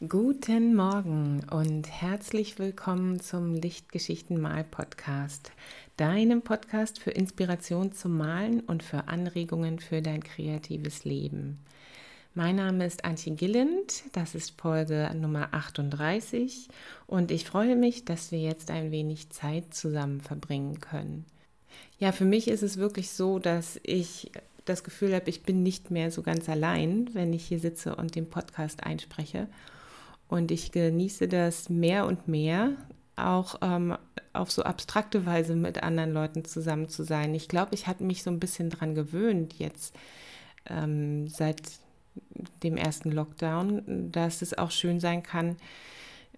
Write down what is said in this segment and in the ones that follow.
Guten Morgen und herzlich willkommen zum Lichtgeschichten Mal Podcast, deinem Podcast für Inspiration zum Malen und für Anregungen für dein kreatives Leben. Mein Name ist Antje Gilland, das ist Folge Nummer 38 und ich freue mich, dass wir jetzt ein wenig Zeit zusammen verbringen können. Ja, für mich ist es wirklich so, dass ich das Gefühl habe, ich bin nicht mehr so ganz allein, wenn ich hier sitze und den Podcast einspreche und ich genieße das mehr und mehr, auch ähm, auf so abstrakte Weise mit anderen Leuten zusammen zu sein. Ich glaube, ich hatte mich so ein bisschen daran gewöhnt jetzt ähm, seit dem ersten Lockdown, dass es auch schön sein kann,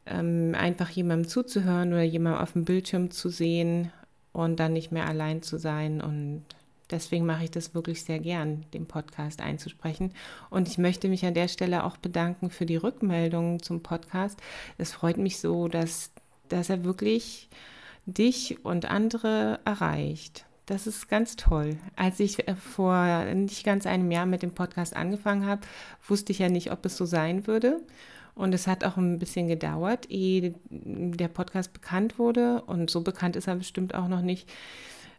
ähm, einfach jemandem zuzuhören oder jemandem auf dem Bildschirm zu sehen und dann nicht mehr allein zu sein und Deswegen mache ich das wirklich sehr gern, den Podcast einzusprechen. Und ich möchte mich an der Stelle auch bedanken für die Rückmeldungen zum Podcast. Es freut mich so, dass, dass er wirklich dich und andere erreicht. Das ist ganz toll. Als ich äh, vor nicht ganz einem Jahr mit dem Podcast angefangen habe, wusste ich ja nicht, ob es so sein würde. Und es hat auch ein bisschen gedauert, ehe der Podcast bekannt wurde. Und so bekannt ist er bestimmt auch noch nicht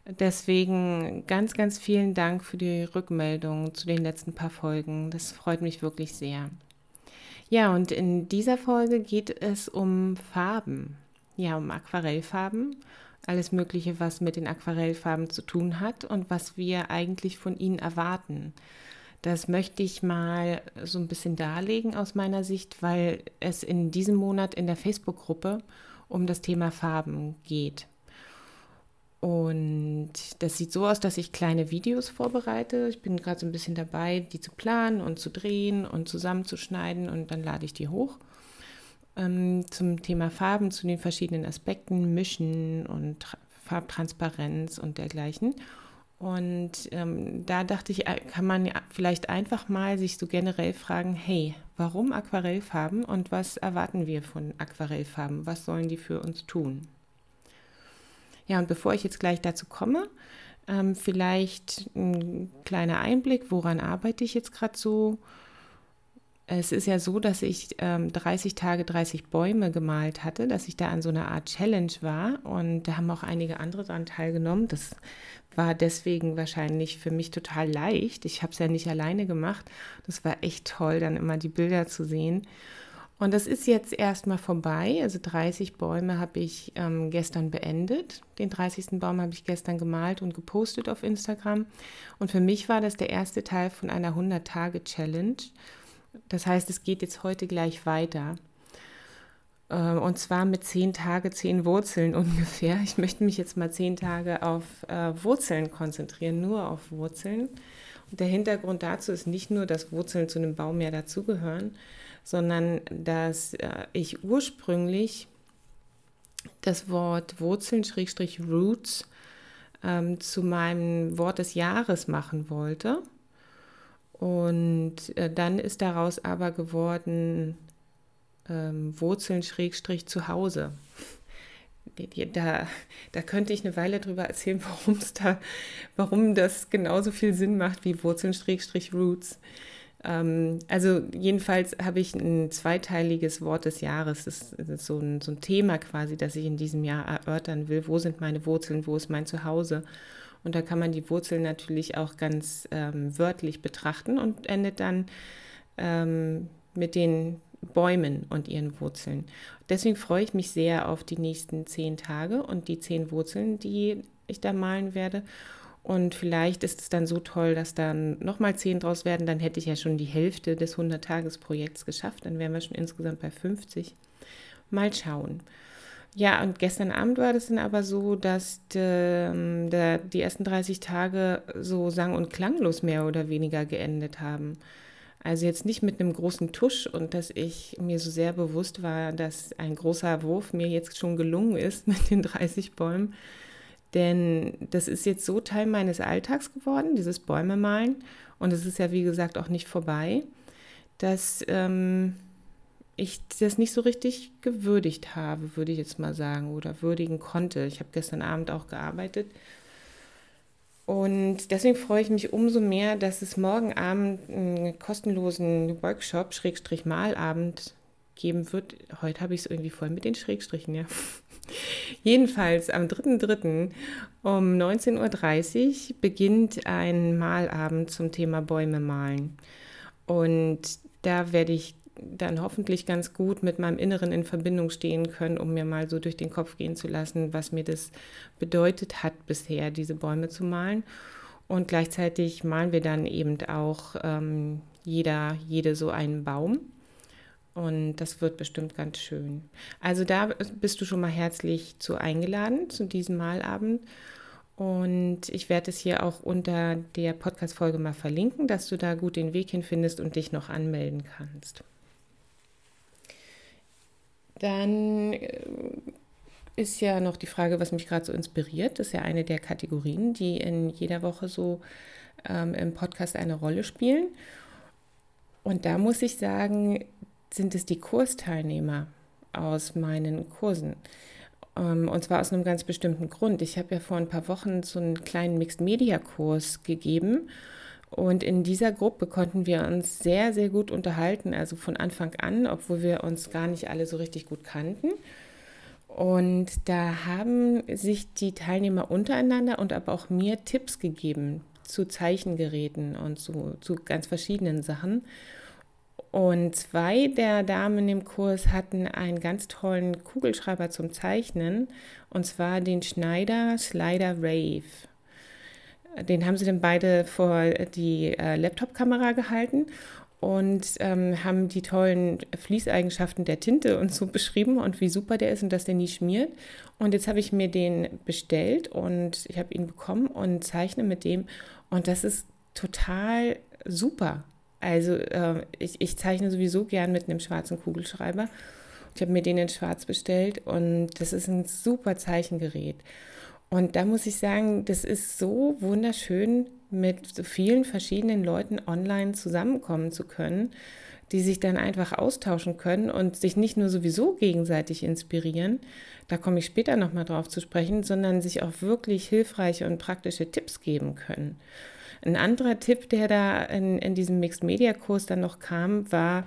Deswegen ganz, ganz vielen Dank für die Rückmeldung zu den letzten paar Folgen. Das freut mich wirklich sehr. Ja, und in dieser Folge geht es um Farben. Ja, um Aquarellfarben. Alles Mögliche, was mit den Aquarellfarben zu tun hat und was wir eigentlich von ihnen erwarten. Das möchte ich mal so ein bisschen darlegen aus meiner Sicht, weil es in diesem Monat in der Facebook-Gruppe um das Thema Farben geht. Und das sieht so aus, dass ich kleine Videos vorbereite. Ich bin gerade so ein bisschen dabei, die zu planen und zu drehen und zusammenzuschneiden und dann lade ich die hoch. Ähm, zum Thema Farben, zu den verschiedenen Aspekten, Mischen und Farbtransparenz und dergleichen. Und ähm, da dachte ich, äh, kann man vielleicht einfach mal sich so generell fragen, hey, warum Aquarellfarben und was erwarten wir von Aquarellfarben? Was sollen die für uns tun? Ja, und bevor ich jetzt gleich dazu komme, ähm, vielleicht ein kleiner Einblick, woran arbeite ich jetzt gerade so? Es ist ja so, dass ich ähm, 30 Tage 30 Bäume gemalt hatte, dass ich da an so einer Art Challenge war und da haben auch einige andere daran teilgenommen. Das war deswegen wahrscheinlich für mich total leicht. Ich habe es ja nicht alleine gemacht. Das war echt toll, dann immer die Bilder zu sehen. Und das ist jetzt erstmal vorbei. Also 30 Bäume habe ich ähm, gestern beendet. Den 30. Baum habe ich gestern gemalt und gepostet auf Instagram. Und für mich war das der erste Teil von einer 100-Tage-Challenge. Das heißt, es geht jetzt heute gleich weiter. Äh, und zwar mit 10 Tage, 10 Wurzeln ungefähr. Ich möchte mich jetzt mal 10 Tage auf äh, Wurzeln konzentrieren, nur auf Wurzeln. Und der Hintergrund dazu ist nicht nur, dass Wurzeln zu einem Baum ja dazugehören, sondern dass äh, ich ursprünglich das Wort Wurzeln-Roots ähm, zu meinem Wort des Jahres machen wollte. Und äh, dann ist daraus aber geworden ähm, Wurzeln-zu Hause. Da, da könnte ich eine Weile drüber erzählen, warum da, warum das genauso viel Sinn macht wie Wurzeln-Roots. Ähm, also jedenfalls habe ich ein zweiteiliges Wort des Jahres. Das ist so ein, so ein Thema quasi, das ich in diesem Jahr erörtern will. Wo sind meine Wurzeln? Wo ist mein Zuhause? Und da kann man die Wurzeln natürlich auch ganz ähm, wörtlich betrachten und endet dann ähm, mit den Bäumen und ihren Wurzeln. Deswegen freue ich mich sehr auf die nächsten zehn Tage und die zehn Wurzeln, die ich da malen werde. Und vielleicht ist es dann so toll, dass dann nochmal zehn draus werden. Dann hätte ich ja schon die Hälfte des 100-Tages-Projekts geschafft. Dann wären wir schon insgesamt bei 50. Mal schauen. Ja, und gestern Abend war das dann aber so, dass de, ähm, de, die ersten 30 Tage so sang- und klanglos mehr oder weniger geendet haben. Also jetzt nicht mit einem großen Tusch und dass ich mir so sehr bewusst war, dass ein großer Wurf mir jetzt schon gelungen ist mit den 30 Bäumen, denn das ist jetzt so Teil meines Alltags geworden, dieses Bäume malen. Und es ist ja, wie gesagt, auch nicht vorbei, dass ähm, ich das nicht so richtig gewürdigt habe, würde ich jetzt mal sagen, oder würdigen konnte. Ich habe gestern Abend auch gearbeitet. Und deswegen freue ich mich umso mehr, dass es morgen Abend einen kostenlosen Workshop, Schrägstrich Malabend geben wird. Heute habe ich es irgendwie voll mit den Schrägstrichen, ja. Jedenfalls am 3.3. um 19.30 Uhr beginnt ein Malabend zum Thema Bäume malen. Und da werde ich dann hoffentlich ganz gut mit meinem Inneren in Verbindung stehen können, um mir mal so durch den Kopf gehen zu lassen, was mir das bedeutet hat bisher, diese Bäume zu malen. Und gleichzeitig malen wir dann eben auch ähm, jeder, jede so einen Baum. Und das wird bestimmt ganz schön. Also da bist du schon mal herzlich zu eingeladen zu diesem Malabend. Und ich werde es hier auch unter der Podcast-Folge mal verlinken, dass du da gut den Weg hinfindest und dich noch anmelden kannst. Dann äh, ist ja noch die Frage, was mich gerade so inspiriert. Das ist ja eine der Kategorien, die in jeder Woche so ähm, im Podcast eine Rolle spielen. Und da muss ich sagen, sind es die Kursteilnehmer aus meinen Kursen. Ähm, und zwar aus einem ganz bestimmten Grund. Ich habe ja vor ein paar Wochen so einen kleinen Mixed-Media-Kurs gegeben. Und in dieser Gruppe konnten wir uns sehr, sehr gut unterhalten, also von Anfang an, obwohl wir uns gar nicht alle so richtig gut kannten. Und da haben sich die Teilnehmer untereinander und aber auch mir Tipps gegeben zu Zeichengeräten und zu, zu ganz verschiedenen Sachen. Und zwei der Damen im Kurs hatten einen ganz tollen Kugelschreiber zum Zeichnen, und zwar den Schneider Slider Rave. Den haben sie dann beide vor die äh, Laptop-Kamera gehalten und ähm, haben die tollen Fließeigenschaften der Tinte und so beschrieben und wie super der ist und dass der nie schmiert. Und jetzt habe ich mir den bestellt und ich habe ihn bekommen und zeichne mit dem und das ist total super. Also äh, ich, ich zeichne sowieso gern mit einem schwarzen Kugelschreiber. Ich habe mir den in schwarz bestellt und das ist ein super Zeichengerät. Und da muss ich sagen, das ist so wunderschön, mit so vielen verschiedenen Leuten online zusammenkommen zu können, die sich dann einfach austauschen können und sich nicht nur sowieso gegenseitig inspirieren, da komme ich später nochmal drauf zu sprechen, sondern sich auch wirklich hilfreiche und praktische Tipps geben können. Ein anderer Tipp, der da in, in diesem Mixed Media Kurs dann noch kam, war,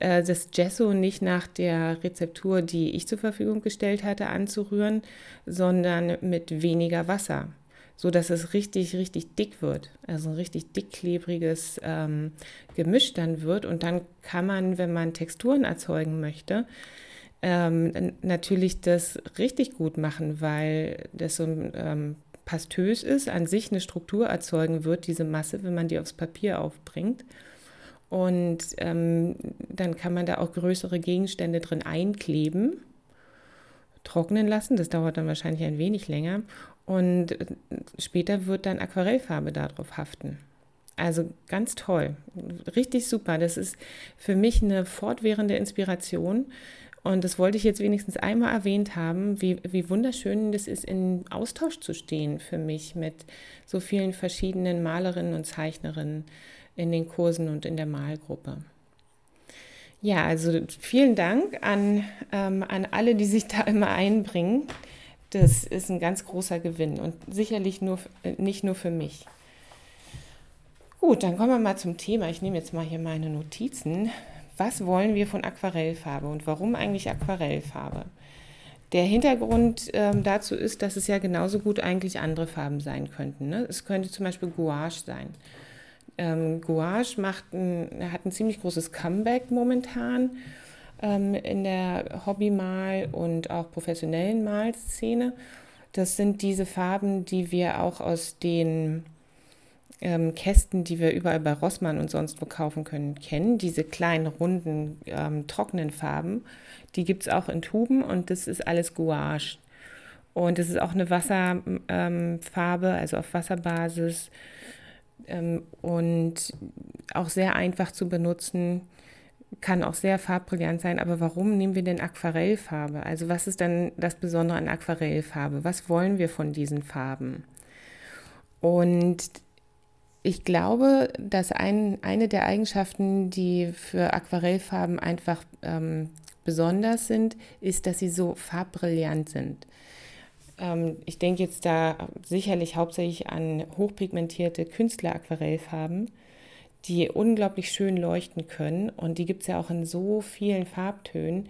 äh, das Gesso nicht nach der Rezeptur, die ich zur Verfügung gestellt hatte, anzurühren, sondern mit weniger Wasser, so dass es richtig, richtig dick wird. Also ein richtig dickklebriges ähm, Gemisch dann wird. Und dann kann man, wenn man Texturen erzeugen möchte, ähm, natürlich das richtig gut machen, weil das so ein ähm, pastös ist, an sich eine Struktur erzeugen wird, diese Masse, wenn man die aufs Papier aufbringt. Und ähm, dann kann man da auch größere Gegenstände drin einkleben, trocknen lassen. Das dauert dann wahrscheinlich ein wenig länger. Und äh, später wird dann Aquarellfarbe darauf haften. Also ganz toll, richtig super. Das ist für mich eine fortwährende Inspiration, und das wollte ich jetzt wenigstens einmal erwähnt haben, wie, wie wunderschön das ist, in Austausch zu stehen für mich mit so vielen verschiedenen Malerinnen und Zeichnerinnen in den Kursen und in der Malgruppe. Ja, also vielen Dank an, ähm, an alle, die sich da immer einbringen. Das ist ein ganz großer Gewinn und sicherlich nur, nicht nur für mich. Gut, dann kommen wir mal zum Thema. Ich nehme jetzt mal hier meine Notizen was wollen wir von Aquarellfarbe und warum eigentlich Aquarellfarbe? Der Hintergrund ähm, dazu ist, dass es ja genauso gut eigentlich andere Farben sein könnten. Ne? Es könnte zum Beispiel Gouache sein. Ähm, Gouache macht ein, hat ein ziemlich großes Comeback momentan ähm, in der Hobbymal- und auch professionellen Malszene. Das sind diese Farben, die wir auch aus den ähm, Kästen, die wir überall bei Rossmann und sonst wo kaufen können, kennen. Diese kleinen, runden, ähm, trockenen Farben, die gibt es auch in Tuben und das ist alles Gouache. Und es ist auch eine Wasserfarbe, ähm, also auf Wasserbasis ähm, und auch sehr einfach zu benutzen, kann auch sehr farbbrillant sein. Aber warum nehmen wir denn Aquarellfarbe? Also was ist dann das Besondere an Aquarellfarbe? Was wollen wir von diesen Farben? Und ich glaube, dass ein, eine der Eigenschaften, die für Aquarellfarben einfach ähm, besonders sind, ist, dass sie so farbbrillant sind. Ähm, ich denke jetzt da sicherlich hauptsächlich an hochpigmentierte Künstler-Aquarellfarben, die unglaublich schön leuchten können. Und die gibt es ja auch in so vielen Farbtönen.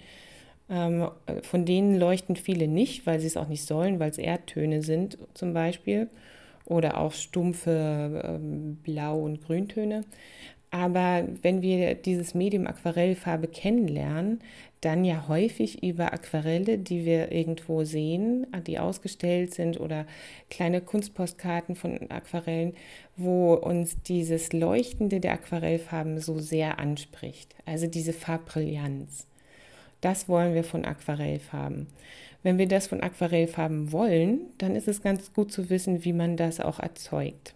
Ähm, von denen leuchten viele nicht, weil sie es auch nicht sollen, weil es Erdtöne sind zum Beispiel. Oder auch stumpfe ähm, Blau- und Grüntöne. Aber wenn wir dieses Medium Aquarellfarbe kennenlernen, dann ja häufig über Aquarelle, die wir irgendwo sehen, die ausgestellt sind oder kleine Kunstpostkarten von Aquarellen, wo uns dieses Leuchtende der Aquarellfarben so sehr anspricht. Also diese Farbbrillanz. Das wollen wir von Aquarellfarben. Wenn wir das von Aquarellfarben wollen, dann ist es ganz gut zu wissen, wie man das auch erzeugt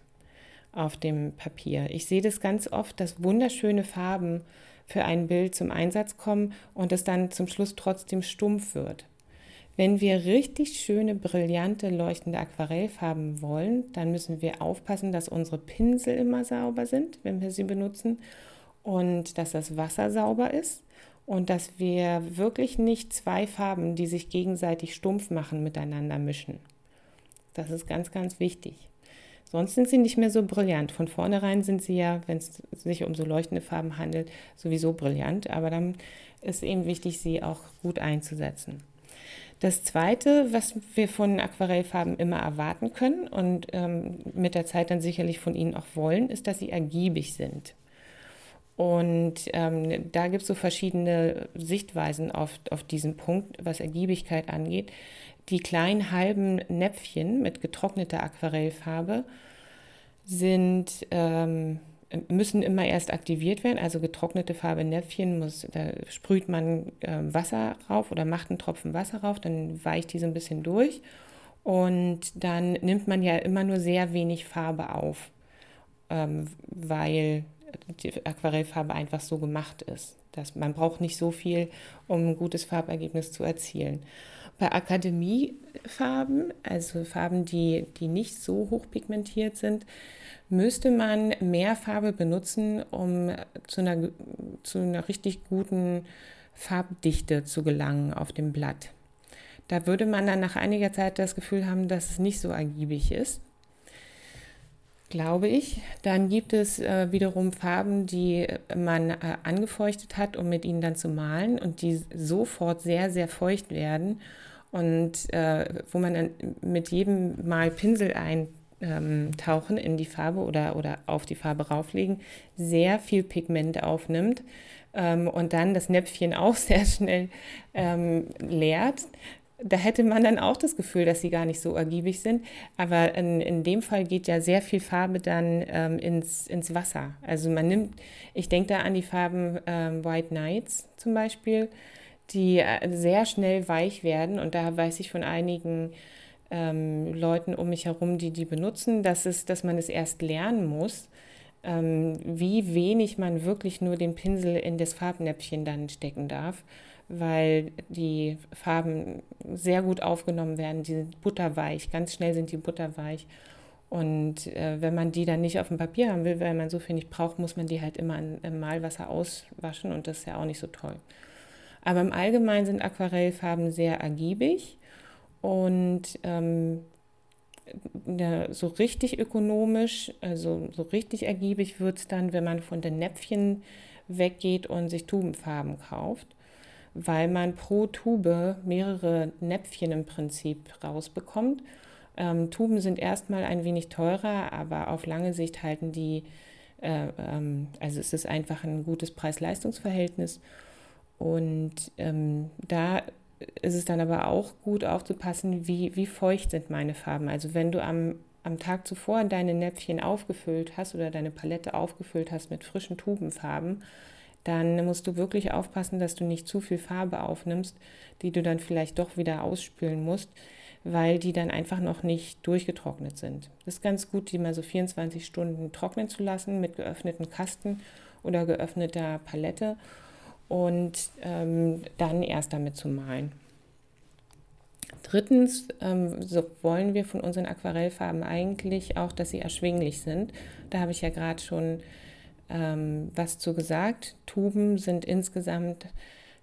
auf dem Papier. Ich sehe das ganz oft, dass wunderschöne Farben für ein Bild zum Einsatz kommen und es dann zum Schluss trotzdem stumpf wird. Wenn wir richtig schöne, brillante, leuchtende Aquarellfarben wollen, dann müssen wir aufpassen, dass unsere Pinsel immer sauber sind, wenn wir sie benutzen und dass das Wasser sauber ist und dass wir wirklich nicht zwei Farben, die sich gegenseitig stumpf machen, miteinander mischen. Das ist ganz, ganz wichtig. Sonst sind sie nicht mehr so brillant. Von vornherein sind sie ja, wenn es sich um so leuchtende Farben handelt, sowieso brillant. Aber dann ist eben wichtig, sie auch gut einzusetzen. Das Zweite, was wir von Aquarellfarben immer erwarten können und ähm, mit der Zeit dann sicherlich von ihnen auch wollen, ist, dass sie ergiebig sind. Und ähm, da gibt es so verschiedene Sichtweisen auf, auf diesen Punkt, was Ergiebigkeit angeht. Die kleinen halben Näpfchen mit getrockneter Aquarellfarbe sind, ähm, müssen immer erst aktiviert werden. Also getrocknete Farbe Näpfchen muss, da sprüht man äh, Wasser rauf oder macht einen Tropfen Wasser rauf, dann weicht die so ein bisschen durch. Und dann nimmt man ja immer nur sehr wenig Farbe auf, ähm, weil die Aquarellfarbe einfach so gemacht ist. Dass man braucht nicht so viel, um ein gutes Farbergebnis zu erzielen. Bei Akademiefarben, also Farben, die, die nicht so hochpigmentiert sind, müsste man mehr Farbe benutzen, um zu einer, zu einer richtig guten Farbdichte zu gelangen auf dem Blatt. Da würde man dann nach einiger Zeit das Gefühl haben, dass es nicht so ergiebig ist glaube ich. Dann gibt es äh, wiederum Farben, die man äh, angefeuchtet hat, um mit ihnen dann zu malen und die sofort sehr, sehr feucht werden und äh, wo man dann mit jedem Mal Pinsel eintauchen in die Farbe oder, oder auf die Farbe rauflegen, sehr viel Pigment aufnimmt ähm, und dann das Näpfchen auch sehr schnell ähm, leert da hätte man dann auch das Gefühl, dass sie gar nicht so ergiebig sind. Aber in, in dem Fall geht ja sehr viel Farbe dann ähm, ins, ins Wasser. Also man nimmt, ich denke da an die Farben ähm, White Nights zum Beispiel, die äh, sehr schnell weich werden. Und da weiß ich von einigen ähm, Leuten um mich herum, die die benutzen, dass, es, dass man es erst lernen muss, ähm, wie wenig man wirklich nur den Pinsel in das Farbnäpfchen dann stecken darf weil die Farben sehr gut aufgenommen werden. Die sind butterweich, ganz schnell sind die butterweich. Und äh, wenn man die dann nicht auf dem Papier haben will, weil man so viel nicht braucht, muss man die halt immer im Malwasser auswaschen und das ist ja auch nicht so toll. Aber im Allgemeinen sind Aquarellfarben sehr ergiebig und ähm, so richtig ökonomisch, also so richtig ergiebig wird es dann, wenn man von den Näpfchen weggeht und sich Tubenfarben kauft weil man pro Tube mehrere Näpfchen im Prinzip rausbekommt. Ähm, Tuben sind erstmal ein wenig teurer, aber auf lange Sicht halten die, äh, ähm, also es ist einfach ein gutes Preis-Leistungs-Verhältnis. Und ähm, da ist es dann aber auch gut aufzupassen, wie, wie feucht sind meine Farben. Also wenn du am, am Tag zuvor deine Näpfchen aufgefüllt hast oder deine Palette aufgefüllt hast mit frischen Tubenfarben, dann musst du wirklich aufpassen, dass du nicht zu viel Farbe aufnimmst, die du dann vielleicht doch wieder ausspülen musst, weil die dann einfach noch nicht durchgetrocknet sind. Das ist ganz gut, die mal so 24 Stunden trocknen zu lassen mit geöffneten Kasten oder geöffneter Palette und ähm, dann erst damit zu malen. Drittens ähm, so wollen wir von unseren Aquarellfarben eigentlich auch, dass sie erschwinglich sind. Da habe ich ja gerade schon ähm, was zu gesagt. Tuben sind insgesamt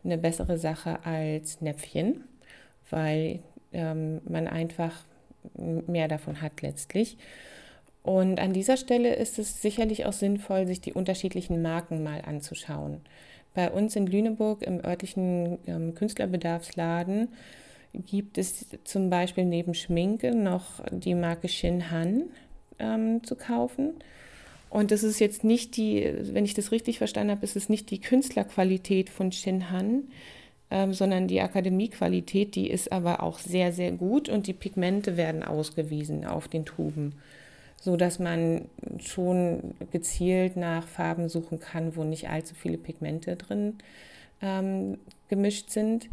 eine bessere Sache als Näpfchen, weil ähm, man einfach mehr davon hat letztlich. Und an dieser Stelle ist es sicherlich auch sinnvoll, sich die unterschiedlichen Marken mal anzuschauen. Bei uns in Lüneburg im örtlichen ähm, Künstlerbedarfsladen gibt es zum Beispiel neben Schminke noch die Marke Shin Han ähm, zu kaufen. Und das ist jetzt nicht die, wenn ich das richtig verstanden habe, ist es nicht die Künstlerqualität von Shin Han, ähm, sondern die Akademiequalität, die ist aber auch sehr, sehr gut und die Pigmente werden ausgewiesen auf den Tuben so dass man schon gezielt nach Farben suchen kann, wo nicht allzu viele Pigmente drin ähm, gemischt sind.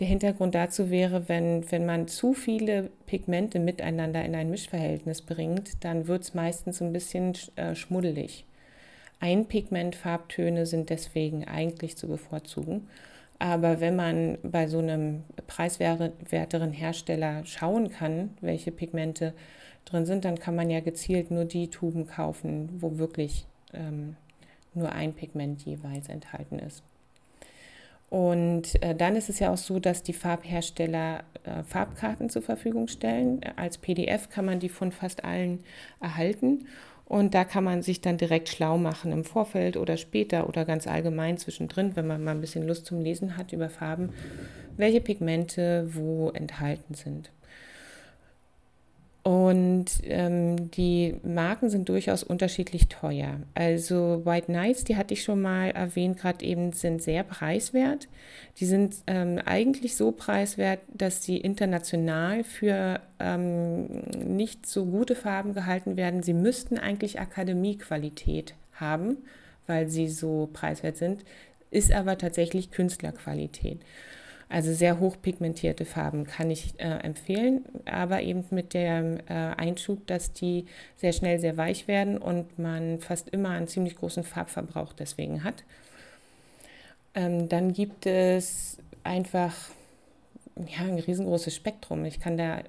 Der Hintergrund dazu wäre, wenn, wenn man zu viele Pigmente miteinander in ein Mischverhältnis bringt, dann wird es meistens ein bisschen äh, schmuddelig. Einpigmentfarbtöne sind deswegen eigentlich zu bevorzugen. Aber wenn man bei so einem preiswerteren Hersteller schauen kann, welche Pigmente drin sind, dann kann man ja gezielt nur die Tuben kaufen, wo wirklich ähm, nur ein Pigment jeweils enthalten ist. Und äh, dann ist es ja auch so, dass die Farbhersteller äh, Farbkarten zur Verfügung stellen. Als PDF kann man die von fast allen erhalten. Und da kann man sich dann direkt schlau machen im Vorfeld oder später oder ganz allgemein zwischendrin, wenn man mal ein bisschen Lust zum Lesen hat über Farben, welche Pigmente wo enthalten sind. Und ähm, die Marken sind durchaus unterschiedlich teuer. Also White Knights, die hatte ich schon mal erwähnt, gerade eben sind sehr preiswert. Die sind ähm, eigentlich so preiswert, dass sie international für ähm, nicht so gute Farben gehalten werden. Sie müssten eigentlich Akademiequalität haben, weil sie so preiswert sind, ist aber tatsächlich Künstlerqualität. Also sehr hochpigmentierte Farben kann ich äh, empfehlen, aber eben mit dem äh, Einschub, dass die sehr schnell sehr weich werden und man fast immer einen ziemlich großen Farbverbrauch deswegen hat. Ähm, dann gibt es einfach ja, ein riesengroßes Spektrum. Ich kann da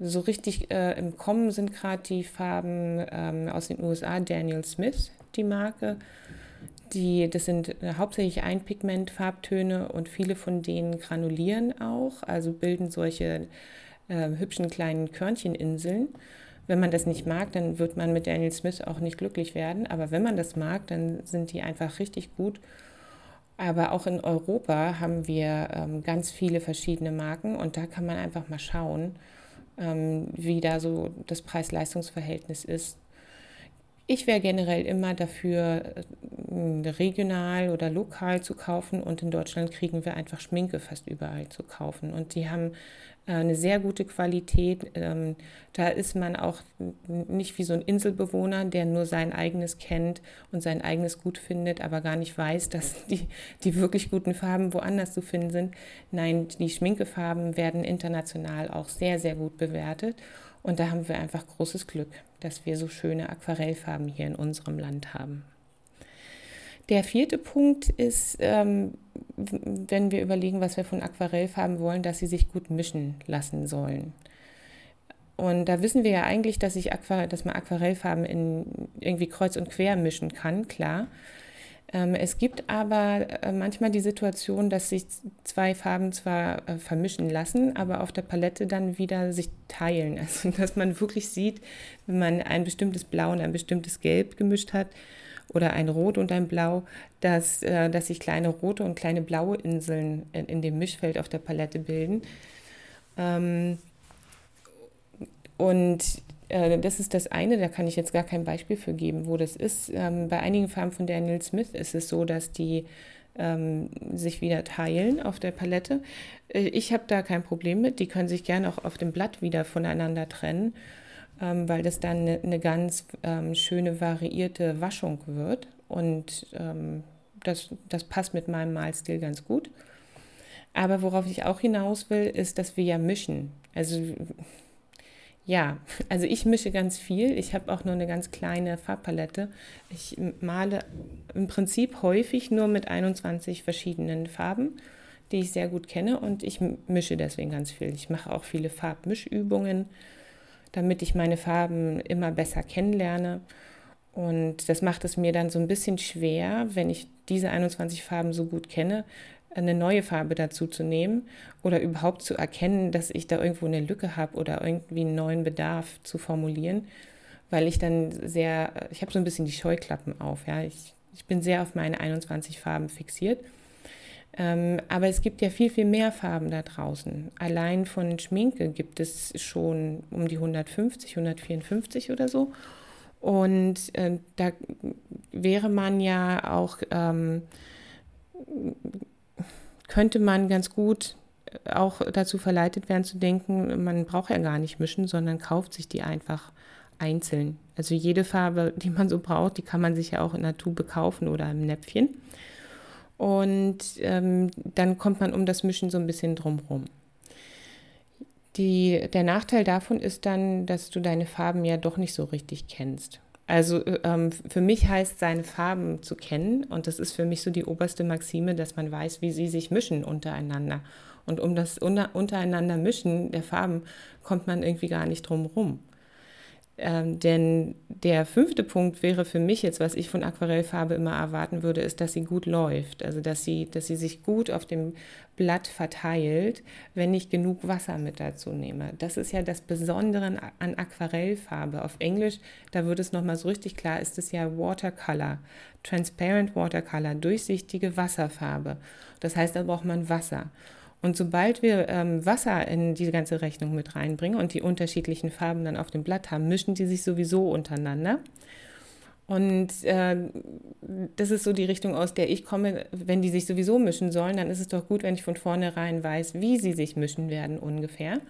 so richtig äh, im Kommen sind gerade die Farben ähm, aus den USA, Daniel Smith, die Marke. Die, das sind äh, hauptsächlich Einpigmentfarbtöne und viele von denen granulieren auch, also bilden solche äh, hübschen kleinen Körncheninseln. Wenn man das nicht mag, dann wird man mit Daniel Smith auch nicht glücklich werden. Aber wenn man das mag, dann sind die einfach richtig gut. Aber auch in Europa haben wir ähm, ganz viele verschiedene Marken und da kann man einfach mal schauen, ähm, wie da so das Preis-Leistungs-Verhältnis ist. Ich wäre generell immer dafür, äh, regional oder lokal zu kaufen und in Deutschland kriegen wir einfach Schminke fast überall zu kaufen. Und die haben äh, eine sehr gute Qualität. Ähm, da ist man auch nicht wie so ein Inselbewohner, der nur sein eigenes kennt und sein eigenes gut findet, aber gar nicht weiß, dass die, die wirklich guten Farben woanders zu finden sind. Nein, die Schminkefarben werden international auch sehr, sehr gut bewertet. Und da haben wir einfach großes Glück dass wir so schöne Aquarellfarben hier in unserem Land haben. Der vierte Punkt ist, ähm, wenn wir überlegen, was wir von Aquarellfarben wollen, dass sie sich gut mischen lassen sollen. Und da wissen wir ja eigentlich, dass, ich Aqua dass man Aquarellfarben in irgendwie kreuz und quer mischen kann, klar. Ähm, es gibt aber äh, manchmal die Situation, dass sich zwei Farben zwar äh, vermischen lassen, aber auf der Palette dann wieder sich teilen. Also dass man wirklich sieht, wenn man ein bestimmtes Blau und ein bestimmtes Gelb gemischt hat oder ein Rot und ein Blau, dass, äh, dass sich kleine rote und kleine blaue Inseln in, dem Mischfeld auf der Palette bilden. Ähm, und äh, das ist das eine, da kann ich jetzt gar kein Beispiel für geben, wo das ist. Ähm, bei einigen Farben von Daniel Smith ist es so, dass die ähm, sich wieder teilen auf der Palette. Äh, ich habe da kein Problem mit. Die können sich gerne auch auf dem Blatt wieder voneinander trennen, ähm, weil das dann eine, eine ganz ähm, schöne variierte Waschung wird. Und ähm, das, das passt mit meinem Malstil ganz gut. Aber worauf ich auch hinaus will, ist, dass wir ja mischen. Also ja, also ich mische ganz viel. Ich habe auch nur eine ganz kleine Farbpalette. Ich male im Prinzip häufig nur mit 21 verschiedenen Farben, die ich sehr gut kenne und ich mische deswegen ganz viel. Ich mache auch viele Farbmischübungen, damit ich meine Farben immer besser kennenlerne. Und das macht es mir dann so ein bisschen schwer, wenn ich diese 21 Farben so gut kenne, eine neue Farbe dazu zu nehmen oder überhaupt zu erkennen, dass ich da irgendwo eine Lücke habe oder irgendwie einen neuen Bedarf zu formulieren, weil ich dann sehr, ich habe so ein bisschen die Scheuklappen auf. Ja? Ich, ich bin sehr auf meine 21 Farben fixiert. Ähm, aber es gibt ja viel, viel mehr Farben da draußen. Allein von Schminke gibt es schon um die 150, 154 oder so. Und äh, da wäre man ja auch, ähm, könnte man ganz gut auch dazu verleitet werden zu denken, man braucht ja gar nicht mischen, sondern kauft sich die einfach einzeln. Also jede Farbe, die man so braucht, die kann man sich ja auch in der Tube kaufen oder im Näpfchen. Und ähm, dann kommt man um das Mischen so ein bisschen drumherum. Die, der Nachteil davon ist dann, dass du deine Farben ja doch nicht so richtig kennst. Also ähm, für mich heißt seine Farben zu kennen und das ist für mich so die oberste Maxime, dass man weiß, wie sie sich mischen untereinander. Und um das untereinander Mischen der Farben kommt man irgendwie gar nicht drum rum. Ähm, denn der fünfte Punkt wäre für mich jetzt, was ich von Aquarellfarbe immer erwarten würde, ist, dass sie gut läuft. Also dass sie, dass sie sich gut auf dem Blatt verteilt, wenn ich genug Wasser mit dazu nehme. Das ist ja das Besondere an Aquarellfarbe. Auf Englisch, da wird es nochmal so richtig klar, ist es ja Watercolor, Transparent Watercolor, durchsichtige Wasserfarbe. Das heißt, da braucht man Wasser. Und sobald wir ähm, Wasser in diese ganze Rechnung mit reinbringen und die unterschiedlichen Farben dann auf dem Blatt haben, mischen die sich sowieso untereinander. Und äh, das ist so die Richtung, aus der ich komme. Wenn die sich sowieso mischen sollen, dann ist es doch gut, wenn ich von vornherein weiß, wie sie sich mischen werden ungefähr.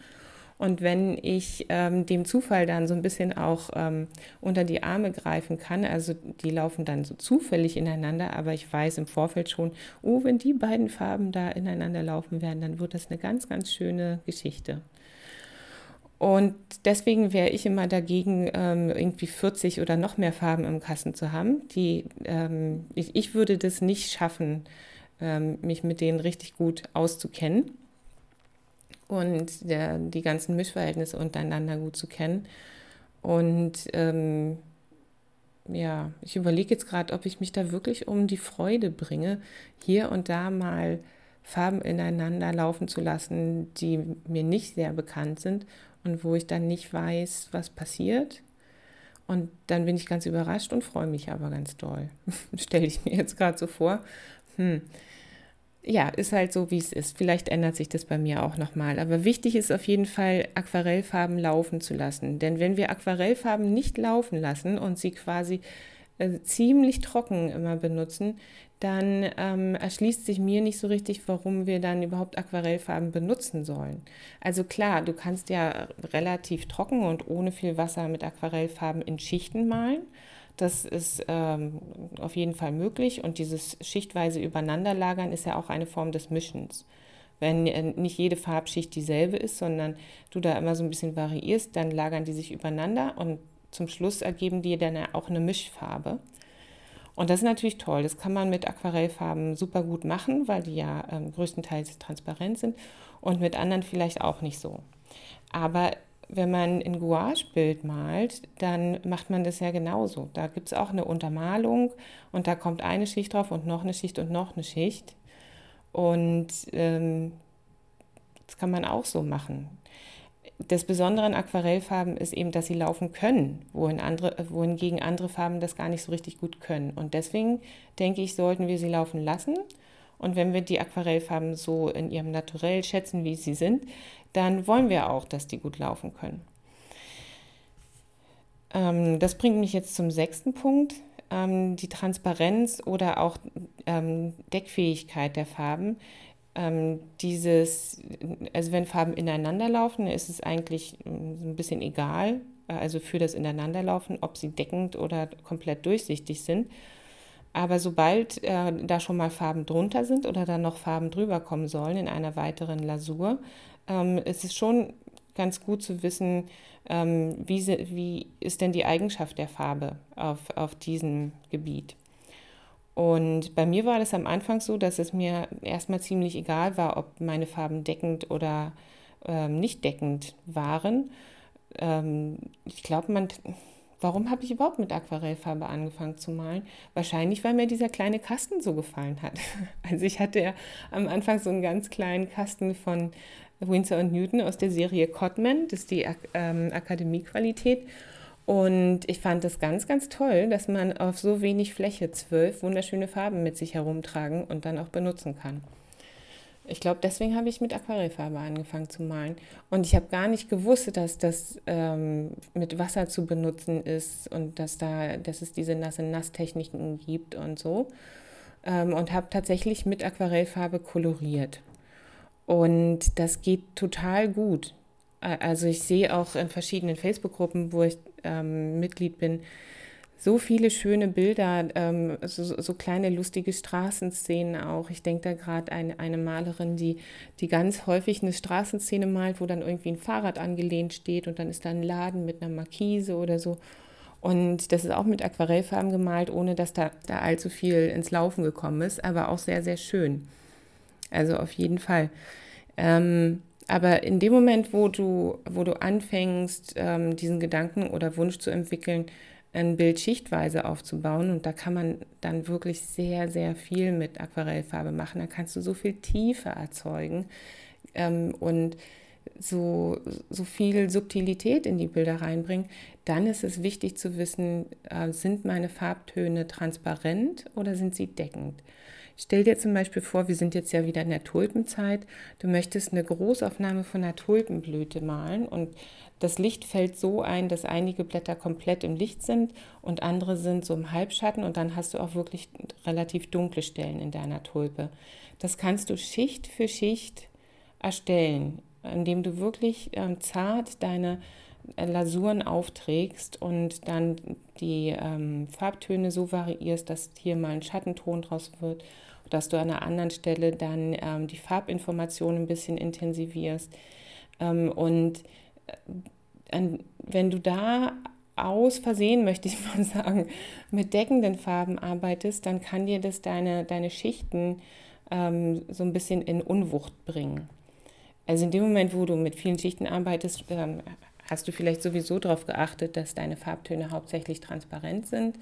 Und wenn ich ähm, dem Zufall dann so ein bisschen auch ähm, unter die Arme greifen kann, also die laufen dann so zufällig ineinander, aber ich weiß im Vorfeld schon, oh, wenn die beiden Farben da ineinander laufen werden, dann wird das eine ganz, ganz schöne Geschichte. Und deswegen wäre ich immer dagegen, ähm, irgendwie 40 oder noch mehr Farben im Kasten zu haben. Die, ähm, ich, ich, würde das nicht schaffen, ähm, mich mit denen richtig gut auszukennen und der, die ganzen Mischverhältnisse untereinander gut zu kennen. Und ähm, ja, ich überlege jetzt gerade, ob ich mich da wirklich um die Freude bringe, hier und da mal Farben ineinander laufen zu lassen, die mir nicht sehr bekannt sind und wo ich dann nicht weiß, was passiert. Und dann bin ich ganz überrascht und freue mich aber ganz doll. Stelle ich mir jetzt gerade so vor. Hm, ja, ist halt so, wie es ist. Vielleicht ändert sich das bei mir auch nochmal. Aber wichtig ist auf jeden Fall, Aquarellfarben laufen zu lassen. Denn wenn wir Aquarellfarben nicht laufen lassen und sie quasi äh, ziemlich trocken immer benutzen, dann ähm, erschließt sich mir nicht so richtig, warum wir dann überhaupt Aquarellfarben benutzen sollen. Also klar, du kannst ja relativ trocken und ohne viel Wasser mit Aquarellfarben in Schichten malen. Das ist ähm, auf jeden Fall möglich und dieses schichtweise Übereinanderlagern ist ja auch eine Form des Mischens. Wenn äh, nicht jede Farbschicht dieselbe ist, sondern du da immer so ein bisschen variierst, dann lagern die sich übereinander und zum Schluss ergeben die dann auch eine Mischfarbe. Und das ist natürlich toll. Das kann man mit Aquarellfarben super gut machen, weil die ja ähm, größtenteils transparent sind und mit anderen vielleicht auch nicht so. Aber wenn man ein Gouache-Bild malt, dann macht man das ja genauso. Da gibt es auch eine Untermalung und da kommt eine Schicht drauf und noch eine Schicht und noch eine Schicht. Und ähm, das kann man auch so machen. Das Besondere an Aquarellfarben ist eben, dass sie laufen können, wohin andere, wohingegen andere Farben das gar nicht so richtig gut können. Und deswegen denke ich, sollten wir sie laufen lassen. Und wenn wir die Aquarellfarben so in ihrem Naturell schätzen, wie sie sind, dann wollen wir auch, dass die gut laufen können. Ähm, das bringt mich jetzt zum sechsten Punkt, ähm, die Transparenz oder auch ähm, Deckfähigkeit der Farben. Ähm, dieses, also wenn Farben ineinander laufen, ist es eigentlich ähm, ein bisschen egal, äh, also für das Ineinanderlaufen, ob sie deckend oder komplett durchsichtig sind. Aber sobald äh, da schon mal Farben drunter sind oder dann noch Farben drüber kommen sollen in einer weiteren Lasur, ähm, es ist schon ganz gut zu wissen, ähm, wie, wie ist denn die Eigenschaft der Farbe auf, auf diesem Gebiet. Und bei mir war das am Anfang so, dass es mir erstmal ziemlich egal war, ob meine Farben deckend oder ähm, nicht deckend waren. Ähm, ich glaube, man, warum habe ich überhaupt mit Aquarellfarbe angefangen zu malen? Wahrscheinlich, weil mir dieser kleine Kasten so gefallen hat. Also ich hatte ja am Anfang so einen ganz kleinen Kasten von Winsor und Newton aus der Serie Codman, das ist die ähm, Akademiequalität. Und ich fand es ganz, ganz toll, dass man auf so wenig Fläche zwölf wunderschöne Farben mit sich herumtragen und dann auch benutzen kann. Ich glaube, deswegen habe ich mit Aquarellfarbe angefangen zu malen. Und ich habe gar nicht gewusst, dass das ähm, mit Wasser zu benutzen ist und dass, da, dass es diese Nasse-Nass-Techniken gibt und so. Ähm, und habe tatsächlich mit Aquarellfarbe koloriert. Und das geht total gut. Also ich sehe auch in verschiedenen Facebook-Gruppen, wo ich ähm, Mitglied bin, so viele schöne Bilder, ähm, so, so, kleine lustige Straßenszenen auch. Ich denke da gerade an eine Malerin, die, die ganz häufig eine Straßenszene malt, wo dann irgendwie ein Fahrrad angelehnt steht und dann ist da ein Laden mit einer Markise oder so. Und das ist auch mit Aquarellfarben gemalt, ohne dass da, da allzu viel ins Laufen gekommen ist, aber auch sehr, sehr schön. Also auf jeden Fall. Ähm, aber in dem Moment, wo du, wo du anfängst, ähm, diesen Gedanken oder Wunsch zu entwickeln, ein Bild schichtweise aufzubauen, und da kann man dann wirklich sehr, sehr viel mit Aquarellfarbe machen. Da kannst du so viel Tiefe erzeugen ähm, und so, so viel Subtilität in die Bilder reinbringen, dann ist es wichtig zu wissen, äh, sind meine Farbtöne transparent oder sind sie deckend? Stell dir zum Beispiel vor, wir sind jetzt ja wieder in der Tulpenzeit. Du möchtest eine Großaufnahme von einer Tulpenblüte malen und das Licht fällt so ein, dass einige Blätter komplett im Licht sind und andere sind so im Halbschatten und dann hast du auch wirklich relativ dunkle Stellen in deiner Tulpe. Das kannst du Schicht für Schicht erstellen, indem du wirklich ähm, zart deine äh, Lasuren aufträgst und dann die ähm, Farbtöne so variierst, dass hier mal ein Schattenton draus wird dass du an einer anderen Stelle dann ähm, die Farbinformationen ein bisschen intensivierst. Ähm, und äh, wenn du da aus Versehen, möchte ich mal sagen, mit deckenden Farben arbeitest, dann kann dir das deine, deine Schichten ähm, so ein bisschen in Unwucht bringen. Also in dem Moment, wo du mit vielen Schichten arbeitest, ähm, hast du vielleicht sowieso darauf geachtet, dass deine Farbtöne hauptsächlich transparent sind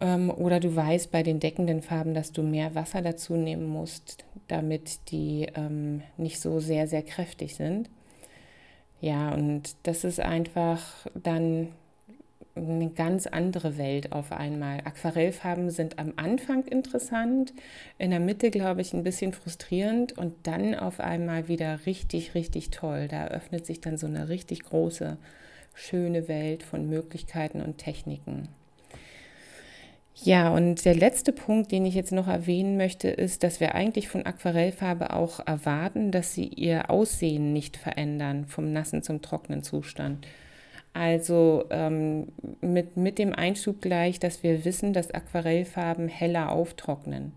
oder du weißt bei den deckenden Farben, dass du mehr Wasser dazu nehmen musst, damit die ähm, nicht so sehr, sehr kräftig sind. Ja, und das ist einfach dann eine ganz andere Welt auf einmal. Aquarellfarben sind am Anfang interessant, in der Mitte, glaube ich, ein bisschen frustrierend und dann auf einmal wieder richtig, richtig toll. Da öffnet sich dann so eine richtig große, schöne Welt von Möglichkeiten und Techniken. Ja, und der letzte Punkt, den ich jetzt noch erwähnen möchte, ist, dass wir eigentlich von Aquarellfarbe auch erwarten, dass sie ihr Aussehen nicht verändern vom nassen zum trockenen Zustand. Also ähm, mit, mit dem Einschub gleich, dass wir wissen, dass Aquarellfarben heller auftrocknen.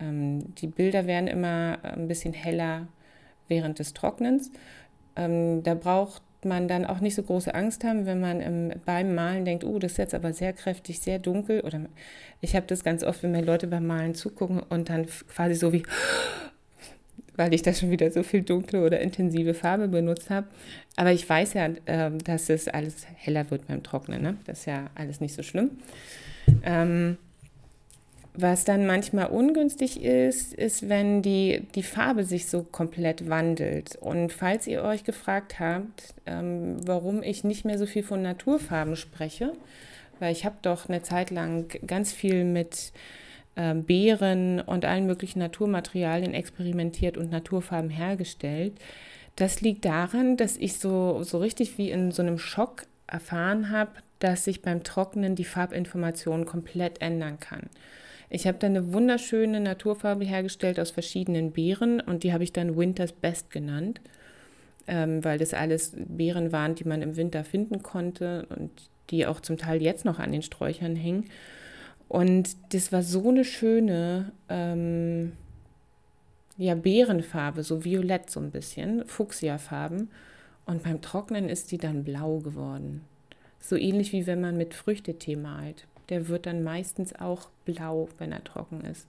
Ähm, die Bilder werden immer ein bisschen heller während des Trocknens. Ähm, da braucht man dann auch nicht so große Angst haben, wenn man im, beim Malen denkt, oh, das ist jetzt aber sehr kräftig, sehr dunkel. Oder ich habe das ganz oft, wenn mir Leute beim Malen zugucken und dann quasi so wie, weil ich da schon wieder so viel dunkle oder intensive Farbe benutzt habe. Aber ich weiß ja, äh, dass es alles heller wird beim Trocknen. Ne? Das ist ja alles nicht so schlimm. Ähm, was dann manchmal ungünstig ist, ist, wenn die, die Farbe sich so komplett wandelt. Und falls ihr euch gefragt habt, ähm, warum ich nicht mehr so viel von Naturfarben spreche, weil ich habe doch eine Zeit lang ganz viel mit äh, Beeren und allen möglichen Naturmaterialien experimentiert und Naturfarben hergestellt. Das liegt daran, dass ich so, so richtig wie in so einem Schock erfahren habe, dass sich beim Trocknen die Farbinformation komplett ändern kann. Ich habe dann eine wunderschöne Naturfarbe hergestellt aus verschiedenen Beeren und die habe ich dann Winters Best genannt, ähm, weil das alles Beeren waren, die man im Winter finden konnte und die auch zum Teil jetzt noch an den Sträuchern hängen. Und das war so eine schöne ähm, ja, Beerenfarbe, so violett so ein bisschen, Fuchsia-Farben. Und beim Trocknen ist die dann blau geworden. So ähnlich wie wenn man mit Früchtetee malt der wird dann meistens auch blau, wenn er trocken ist.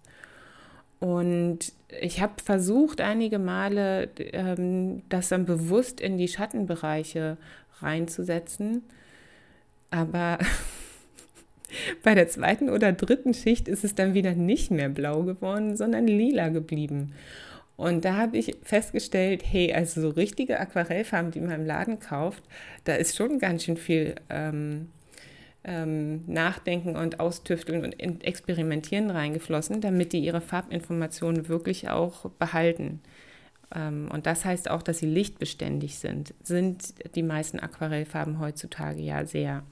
Und ich habe versucht, einige Male ähm, das dann bewusst in die Schattenbereiche reinzusetzen. Aber bei der zweiten oder dritten Schicht ist es dann wieder nicht mehr blau geworden, sondern lila geblieben. Und da habe ich festgestellt, hey, also so richtige Aquarellfarben, die man im Laden kauft, da ist schon ganz schön viel ähm, ähm, Nachdenken und Austüfteln und Experimentieren reingeflossen, damit die ihre Farbinformationen wirklich auch behalten. Ähm, und das heißt auch, dass sie lichtbeständig sind. Sind die meisten Aquarellfarben heutzutage ja sehr.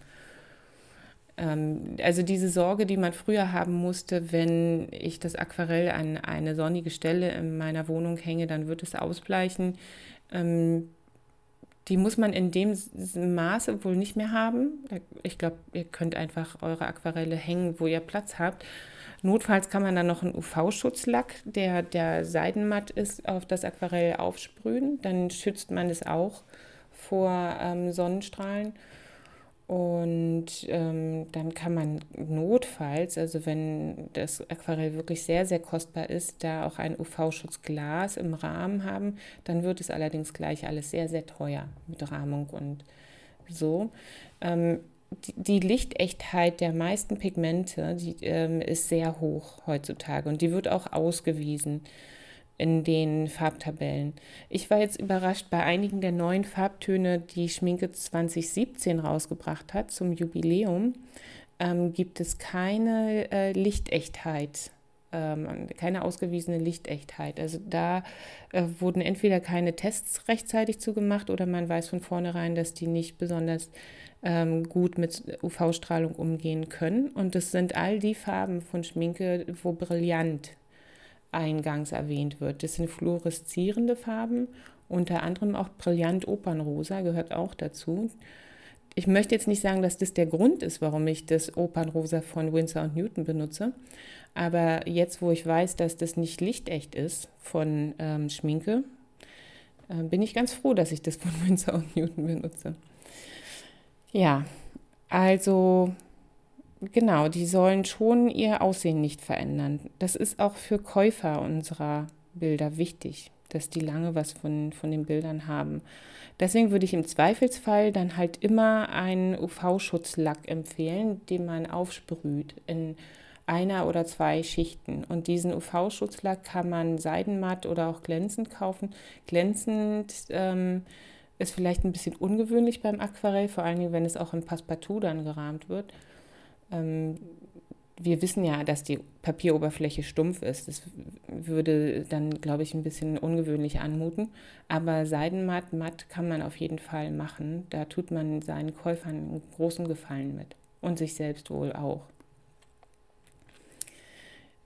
Ähm, also diese Sorge, die man früher haben musste, wenn ich das Aquarell an eine sonnige Stelle in meiner Wohnung hänge, dann wird es ausbleichen. Die muss man in dem Maße wohl nicht mehr haben. Ich glaube, ihr könnt einfach eure Aquarelle hängen, wo ihr Platz habt. Notfalls kann man dann noch einen UV-Schutzlack, der, der seidenmatt ist, auf das Aquarell aufsprühen. Dann schützt man es auch vor ähm, Sonnenstrahlen. Und ähm, dann kann man notfalls, also wenn das Aquarell wirklich sehr, sehr kostbar ist, da auch ein UV-Schutzglas im Rahmen haben. Dann wird es allerdings gleich alles sehr, sehr teuer mit Rahmung und so. Ähm, die, Lichtechtheit der meisten Pigmente die, ähm, ist sehr hoch heutzutage und die wird auch ausgewiesen in den Farbtabellen. Ich war jetzt überrascht bei einigen der neuen Farbtöne, die Schminke 2017 rausgebracht hat zum Jubiläum, ähm, gibt es keine äh, Lichtechtheit, ähm, keine ausgewiesene Lichtechtheit. Also da äh, wurden entweder keine Tests rechtzeitig zugemacht oder man weiß von vornherein, dass die nicht besonders ähm, gut mit UV-Strahlung umgehen können. Und das sind all die Farben von Schminke, wo brillant eingangs erwähnt wird. Das sind fluoreszierende Farben, unter anderem auch brillant Opernrosa gehört auch dazu. Ich möchte jetzt nicht sagen, dass das der Grund ist, warum ich das Opernrosa von Winsor und Newton benutze, aber jetzt, wo ich weiß, dass das nicht lichtecht ist von ähm, Schminke, äh, bin ich ganz froh, dass ich das von Winsor und Newton benutze. Ja, also genau, die sollen schon ihr Aussehen nicht verändern. Das ist auch für Käufer unserer Bilder wichtig, dass die lange was von, von den Bildern haben. Deswegen würde ich im Zweifelsfall dann halt immer einen UV-Schutzlack empfehlen, den man aufsprüht in einer oder zwei Schichten. Und diesen UV-Schutzlack kann man seidenmatt oder auch glänzend kaufen. Glänzend ähm, ist vielleicht ein bisschen ungewöhnlich beim Aquarell, vor allem wenn es auch in Passepartout dann gerahmt wird. Ähm, wir wissen ja, dass die Papieroberfläche stumpf ist. Das würde dann, glaube ich, ein bisschen ungewöhnlich anmuten. Aber Seidenmatt, matt kann man auf jeden Fall machen. Da tut man seinen Käufern einen großen Gefallen mit. Und sich selbst wohl auch.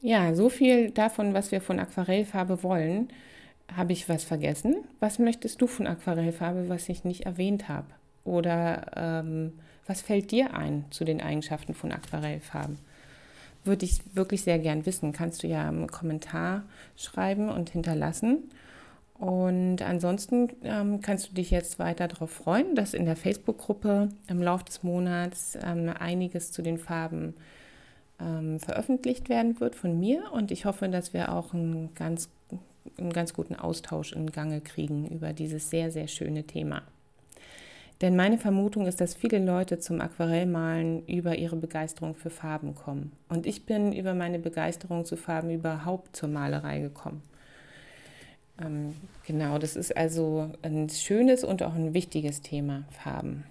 Ja, so viel davon, was wir von Aquarellfarbe wollen. Habe ich was vergessen? Was möchtest du von Aquarellfarbe, was ich nicht erwähnt habe? Oder ähm, was fällt dir ein zu den Eigenschaften von Aquarellfarben? Würde ich wirklich sehr gern wissen. Kannst du ja im Kommentar schreiben und hinterlassen. Und ansonsten ähm, kannst du dich jetzt weiter darauf freuen, dass in der Facebook-Gruppe im Laufe des Monats ähm, einiges zu den Farben ähm, veröffentlicht werden wird von mir. Und ich hoffe, dass wir auch einen ganz einen ganz guten Austausch in Gange kriegen über dieses sehr, sehr schöne Thema. Denn meine Vermutung ist, dass viele Leute zum Aquarellmalen über ihre Begeisterung für Farben kommen. Und ich bin über meine Begeisterung zu Farben überhaupt zur Malerei gekommen. Ähm, genau, das ist also ein schönes und auch ein wichtiges Thema, Farben.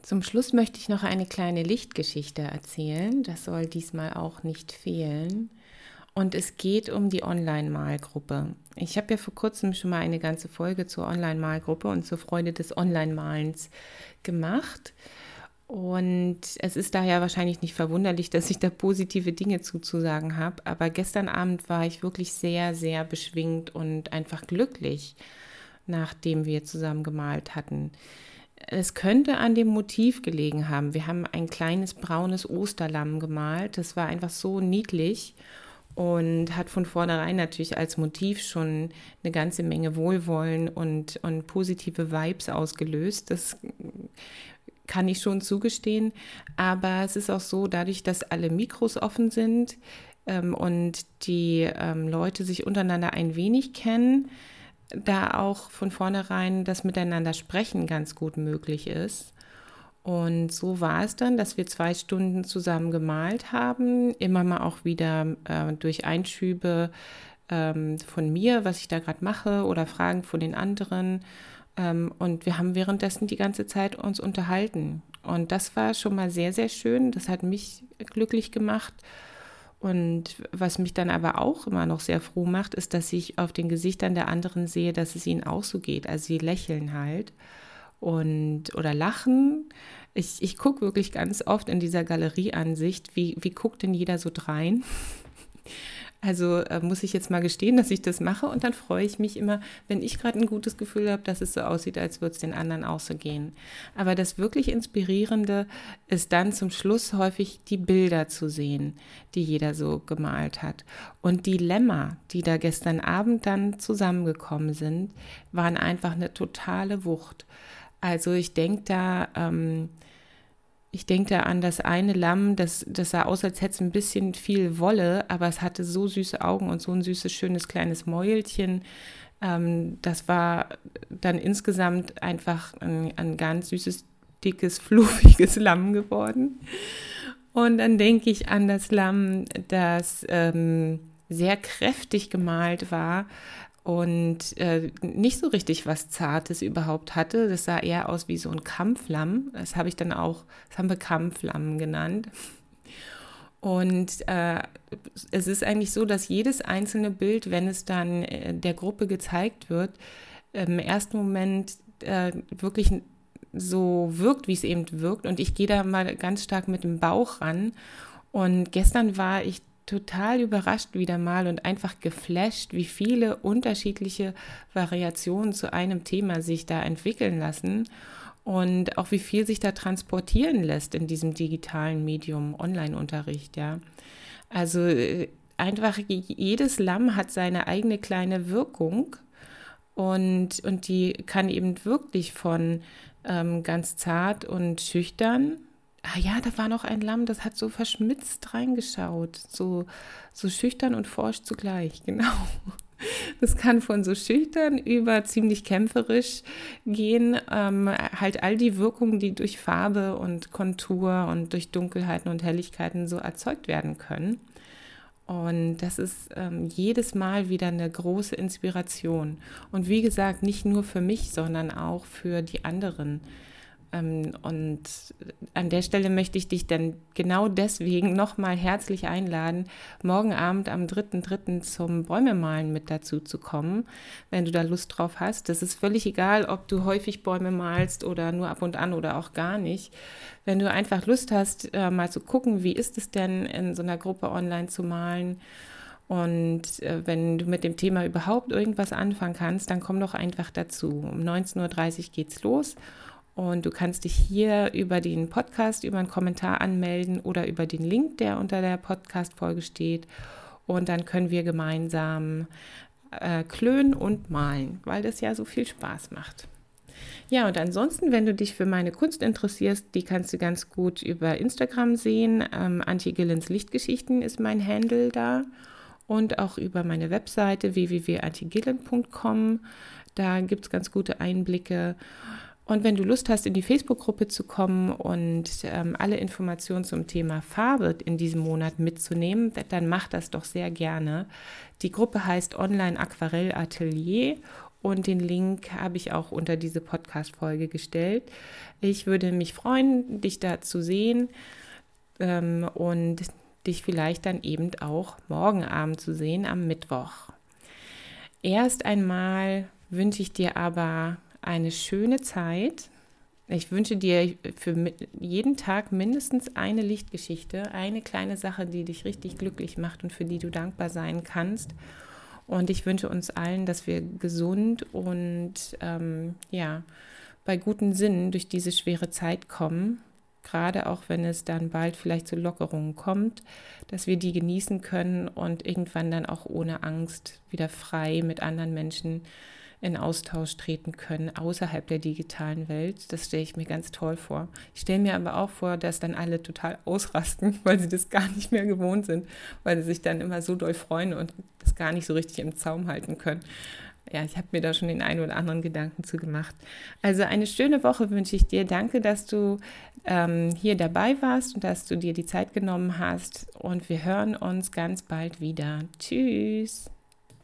Zum Schluss möchte ich noch eine kleine Lichtgeschichte erzählen. Das soll diesmal auch nicht fehlen. Und es geht um die Online-Malgruppe. Ich habe ja vor kurzem schon mal eine ganze Folge zur Online-Malgruppe und zur Freude des Online-Malens gemacht. Und es ist daher wahrscheinlich nicht verwunderlich, dass ich da positive Dinge zuzusagen habe. Aber gestern Abend war ich wirklich sehr, sehr beschwingt und einfach glücklich, nachdem wir zusammen gemalt hatten. Es könnte an dem Motiv gelegen haben. Wir haben ein kleines braunes Osterlamm gemalt. Das war einfach so niedlich und hat von vornherein natürlich als Motiv schon eine ganze Menge Wohlwollen und, und positive Vibes ausgelöst. Das kann ich schon zugestehen. Aber es ist auch so, dadurch, dass alle Mikros offen sind ähm, und die ähm, Leute sich untereinander ein wenig kennen, da auch von vornherein das Miteinander sprechen ganz gut möglich ist. Und so war es dann, dass wir zwei Stunden zusammen gemalt haben, immer mal auch wieder äh, durch Einschübe ähm, von mir, was ich da gerade mache oder Fragen von den anderen. Ähm, und wir haben währenddessen die ganze Zeit uns unterhalten. Und das war schon mal sehr, sehr schön. Das hat mich glücklich gemacht. Und was mich dann aber auch immer noch sehr froh macht, ist, dass ich auf den Gesichtern der anderen sehe, dass es ihnen auch so geht. Also sie lächeln halt und oder lachen. Ich, ich gucke wirklich ganz oft in dieser Galerieansicht, wie, wie guckt denn jeder so drein? Also äh, muss ich jetzt mal gestehen, dass ich das mache und dann freue ich mich immer, wenn ich gerade ein gutes Gefühl habe, dass es so aussieht, als würde es den anderen auch so gehen. Aber das wirklich Inspirierende ist dann zum Schluss häufig die Bilder zu sehen, die jeder so gemalt hat. Und die Lämmer, die da gestern Abend dann zusammengekommen sind, waren einfach eine totale Wucht. Also ich denke da, ähm, ich da an das eine Lamm, das, das sah aus, als hätte es ein bisschen viel Wolle, aber es hatte so süße Augen und so ein süßes, schönes kleines Mäulchen. Ähm, das war dann insgesamt einfach ein, ein ganz süßes, dickes, fluffiges Lamm geworden. Und dann denke ich an das Lamm, das ähm, sehr kräftig gemalt war, und äh, nicht so richtig was Zartes überhaupt hatte. Das sah eher aus wie so ein Kampflamm. Das habe ich dann auch, das haben wir Kampflamm genannt. Und äh, es ist eigentlich so, dass jedes einzelne Bild, wenn es dann äh, der Gruppe gezeigt wird, im ersten Moment äh, wirklich so wirkt, wie es eben wirkt. Und ich gehe da mal ganz stark mit dem Bauch ran. Und gestern war ich total überrascht wieder mal und einfach geflasht, wie viele unterschiedliche Variationen zu einem Thema sich da entwickeln lassen und auch wie viel sich da transportieren lässt in diesem digitalen Medium Online-Unterricht, ja. Also äh, einfach jedes Lamm hat seine eigene kleine Wirkung und, und die kann eben wirklich von ähm, ganz zart und schüchtern Ah ja, da war noch ein Lamm, das hat so verschmitzt reingeschaut. So, so schüchtern und forsch zugleich, genau. Das kann von so schüchtern über ziemlich kämpferisch gehen. Ähm, halt all die Wirkungen, die durch Farbe und Kontur und durch Dunkelheiten und Helligkeiten so erzeugt werden können. Und das ist ähm, jedes Mal wieder eine große Inspiration. Und wie gesagt, nicht nur für mich, sondern auch für die anderen und an der Stelle möchte ich dich dann genau deswegen nochmal herzlich einladen, morgen Abend am 3.3. zum Bäumemalen mit dazu zu kommen, wenn du da Lust drauf hast. Das ist völlig egal, ob du häufig Bäume malst oder nur ab und an oder auch gar nicht. Wenn du einfach Lust hast, äh, mal zu gucken, wie ist es denn in so einer Gruppe online zu malen, und äh, wenn du mit dem Thema überhaupt irgendwas anfangen kannst, dann komm doch einfach dazu. Um 19.30 Uhr geht's los und du kannst dich hier über den Podcast, über einen Kommentar anmelden oder über den Link, der unter der Podcast-Folge steht. Und dann können wir gemeinsam äh, klönen und malen, weil das ja so viel Spaß macht. Ja, und ansonsten, wenn du dich für meine Kunst interessierst, die kannst du ganz gut über Instagram sehen. Ähm, Antje Gillens Lichtgeschichten ist mein Handle da. Und auch über meine Webseite www.antigillen.com. Da gibt es ganz gute Einblicke. Und wenn du Lust hast, in die Facebook-Gruppe zu kommen und ähm, alle Informationen zum Thema Farbe in diesem Monat mitzunehmen, dann mach das doch sehr gerne. Die Gruppe heißt Online Aquarell Atelier und den Link habe ich auch unter diese Podcast-Folge gestellt. Ich würde mich freuen, dich da zu sehen ähm, und dich vielleicht dann eben auch morgen Abend zu sehen am Mittwoch. Erst einmal wünsche ich dir aber eine schöne Zeit. Ich wünsche dir für jeden Tag mindestens eine Lichtgeschichte, eine kleine Sache, die dich richtig glücklich macht und für die du dankbar sein kannst. Und ich wünsche uns allen, dass wir gesund und ähm, ja, bei guten Sinnen durch diese schwere Zeit kommen. Gerade auch wenn es dann bald vielleicht zu Lockerungen kommt, dass wir die genießen können und irgendwann dann auch ohne Angst wieder frei mit anderen Menschen in Austausch treten können außerhalb der digitalen Welt. Das stelle ich mir ganz toll vor. Ich stelle mir aber auch vor, dass dann alle total ausrasten, weil sie das gar nicht mehr gewohnt sind, weil sie sich dann immer so doll freuen und das gar nicht so richtig im Zaum halten können. Ja, ich habe mir da schon den einen oder anderen Gedanken zu gemacht. Also eine schöne Woche wünsche ich dir. Danke, dass du ähm, hier dabei warst und dass du dir die Zeit genommen hast. Und wir hören uns ganz bald wieder. Tschüss.